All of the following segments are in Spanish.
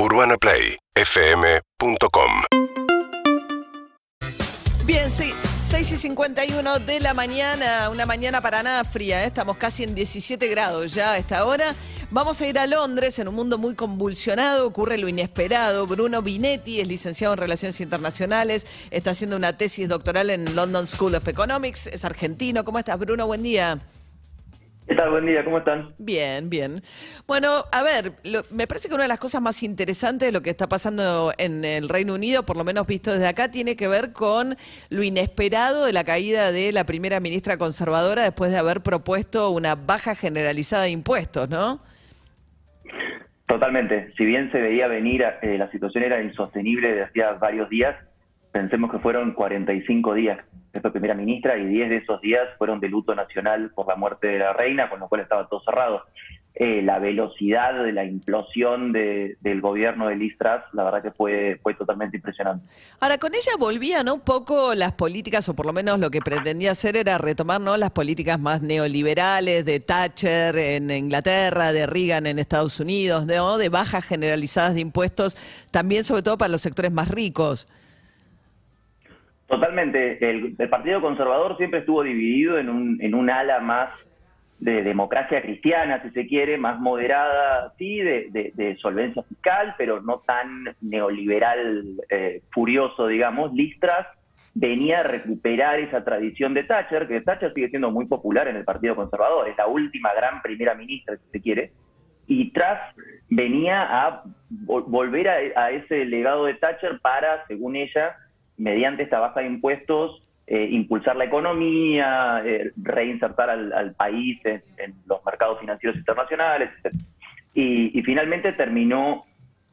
UrbanaPlayFM.com Bien, sí, 6 y 51 de la mañana, una mañana para nada fría, ¿eh? estamos casi en 17 grados ya a esta hora. Vamos a ir a Londres, en un mundo muy convulsionado, ocurre lo inesperado. Bruno Binetti es licenciado en Relaciones Internacionales, está haciendo una tesis doctoral en London School of Economics, es argentino. ¿Cómo estás, Bruno? Buen día. ¿Qué tal? Buen día, ¿cómo están? Bien, bien. Bueno, a ver, lo- me parece que una de las cosas más interesantes de lo que está pasando en el Reino Unido, por lo menos visto desde acá, tiene que ver con lo inesperado de la caída de la primera ministra conservadora después de haber propuesto una baja generalizada de impuestos, ¿no? Totalmente. Si bien se veía venir, eh, la situación era insostenible desde hacía varios días. Pensemos que fueron 45 días de esta primera ministra y 10 de esos días fueron de luto nacional por la muerte de la reina, con lo cual estaba todo cerrado. Eh, la velocidad de la implosión de- del gobierno de Liz Truss, la verdad que fue, fue totalmente impresionante. Ahora, con ella volvían un poco las políticas, o por lo menos lo que pretendía hacer era retomar ¿no? las políticas más neoliberales de Thatcher en Inglaterra, de Reagan en Estados Unidos, ¿no? de bajas generalizadas de impuestos, también sobre todo para los sectores más ricos. Totalmente. El, el Partido Conservador siempre estuvo dividido en un, en un ala más de democracia cristiana, si se quiere, más moderada, sí, de, solvencia fiscal, pero no tan neoliberal eh, furioso, digamos. Listras venía a recuperar esa tradición de Thatcher, que Thatcher sigue siendo muy popular en el Partido Conservador, es la última gran primera ministra, si se quiere, y Truss venía a vol- volver a, a ese legado de Thatcher para, según ella, mediante esta baja de impuestos, eh, impulsar la economía, eh, reinsertar al, país en, en los mercados financieros internacionales, etc. Y, y finalmente terminó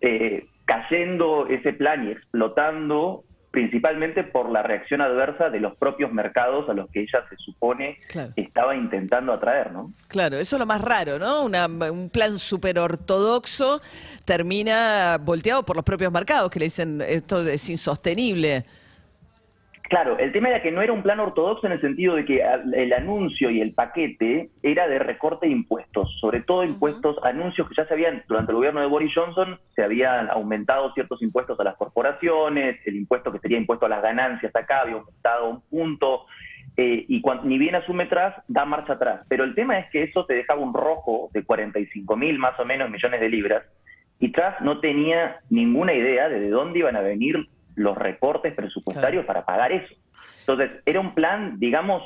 eh, cayendo ese plan y explotando principalmente por la reacción adversa de los propios mercados a los que ella se supone Claro. estaba intentando atraer, ¿no? Claro, eso es lo más raro, ¿no? Una- un plan súper ortodoxo termina volteado por los propios mercados, que le dicen esto es insostenible. Claro, el tema era que no era un plan ortodoxo en el sentido de que el anuncio y el paquete era de recorte de impuestos, sobre todo impuestos, anuncios que ya se habían, durante el gobierno de Boris Johnson, se habían aumentado ciertos impuestos a las corporaciones, el impuesto que sería impuesto a las ganancias acá había aumentado un punto, eh, y cuan- ni bien asume Truss, da marcha atrás. Pero el tema es que eso te dejaba un rojo de 45 mil más o menos millones de libras, y Truss no tenía ninguna idea de de dónde iban a venir los recortes presupuestarios para pagar eso. Entonces, era un plan, digamos,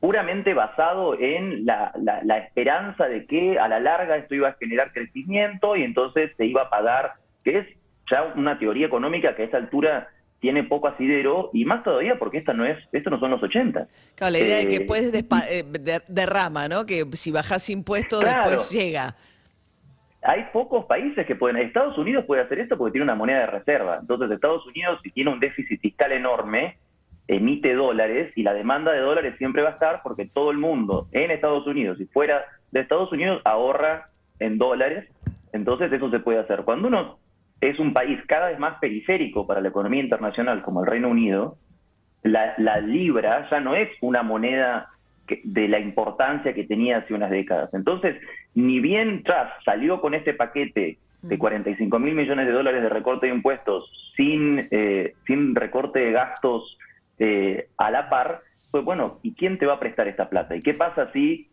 puramente basado en la, la- la esperanza de que a la larga esto iba a generar crecimiento y entonces se iba a pagar, que es ya una teoría económica que a esta altura tiene poco asidero y más todavía porque esta no es, esto no son los 80. Claro, la idea de que Eh, después despa- eh, de- derrama, ¿no? Que si bajas impuestos Claro. después llega. Hay pocos países que pueden. Estados Unidos puede hacer esto porque tiene una moneda de reserva. Entonces, Estados Unidos, si tiene un déficit fiscal enorme, emite dólares y la demanda de dólares siempre va a estar porque todo el mundo en Estados Unidos y fuera de Estados Unidos ahorra en dólares. Entonces, eso se puede hacer. Cuando uno es un país cada vez más periférico para la economía internacional, como el Reino Unido, la, la libra ya no es una moneda que- de la importancia que tenía hace unas décadas. Entonces, ni bien Truss salió con este paquete de 45 mil millones de dólares de recorte de impuestos sin, eh, sin recorte de gastos eh, a la par, pues bueno, ¿y quién te va a prestar esta plata? ¿Y qué pasa si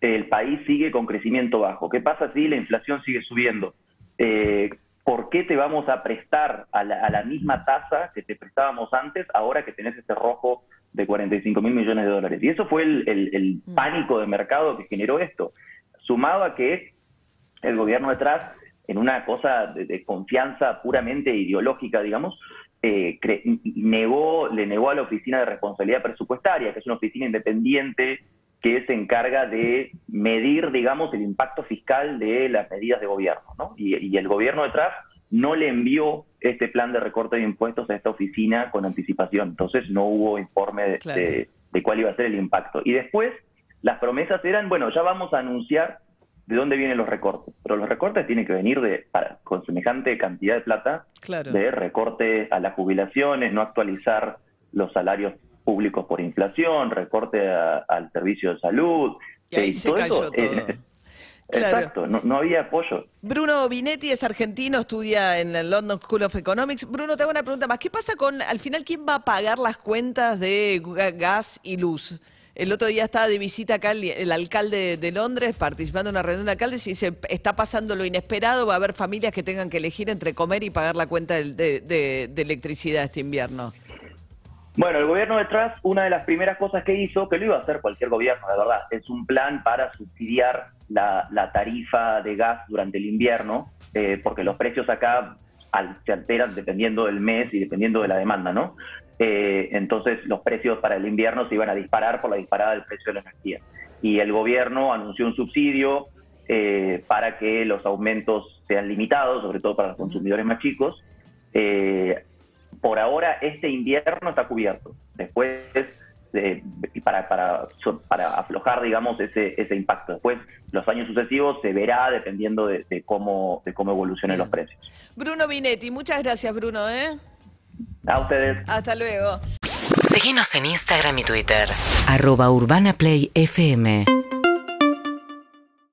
el país sigue con crecimiento bajo? ¿Qué pasa si la inflación sigue subiendo? Eh, ¿Por qué te vamos a prestar a la, a la misma tasa que te prestábamos antes ahora que tenés este rojo de 45 mil millones de dólares? Y eso fue el, el- el pánico de mercado que generó esto, sumado a que el gobierno detrás, en una cosa de, de confianza puramente ideológica, digamos, eh, negó, le negó a la Oficina de Responsabilidad Presupuestaria, que es una oficina independiente que se encarga de medir, digamos, el impacto fiscal de las medidas de gobierno. ¿no? Y, y el gobierno detrás no le envió este plan de recorte de impuestos a esta oficina con anticipación. Entonces no hubo informe de, Claro. de- de cuál iba a ser el impacto. Y después las promesas eran, bueno, ya vamos a anunciar de dónde vienen los recortes. Pero los recortes tienen que venir de para- con semejante cantidad de plata Claro. de recorte a las jubilaciones, no actualizar los salarios públicos por inflación, recorte a- al servicio de salud. Y ahí eh, se todo cayó eso, eh, Exacto, no, no, había apoyo. Bruno Binetti es argentino, estudia en el London School of Economics. Bruno, te hago una pregunta más. ¿Qué pasa con, al final, quién va a pagar las cuentas de gas y luz? El otro día estaba de visita acá el, alcalde de Londres participando en una reunión de alcaldes y dice, está pasando lo inesperado, va a haber familias que tengan que elegir entre comer y pagar la cuenta de, electricidad este invierno. Bueno, el gobierno de Truss, una de las primeras cosas que hizo, que lo iba a hacer cualquier gobierno, de verdad, es un plan para subsidiar la, tarifa de gas durante el invierno, eh, porque los precios acá se alteran dependiendo del mes y dependiendo de la demanda, ¿no? Eh, entonces los precios para el invierno se iban a disparar por la disparada del precio de la energía. Y el gobierno anunció un subsidio eh, para que los aumentos sean limitados, sobre todo para los consumidores más chicos. Eh, por ahora este invierno está cubierto. Después, para, para, para, aflojar, digamos, ese, ese impacto. Después, los años sucesivos se verá dependiendo de, cómo, de cómo evolucionen los precios. Bruno Binetti, muchas gracias, Bruno. ¿eh? A ustedes. Hasta luego. Síguenos en Instagram y Twitter. Arroba Urbana Play FM.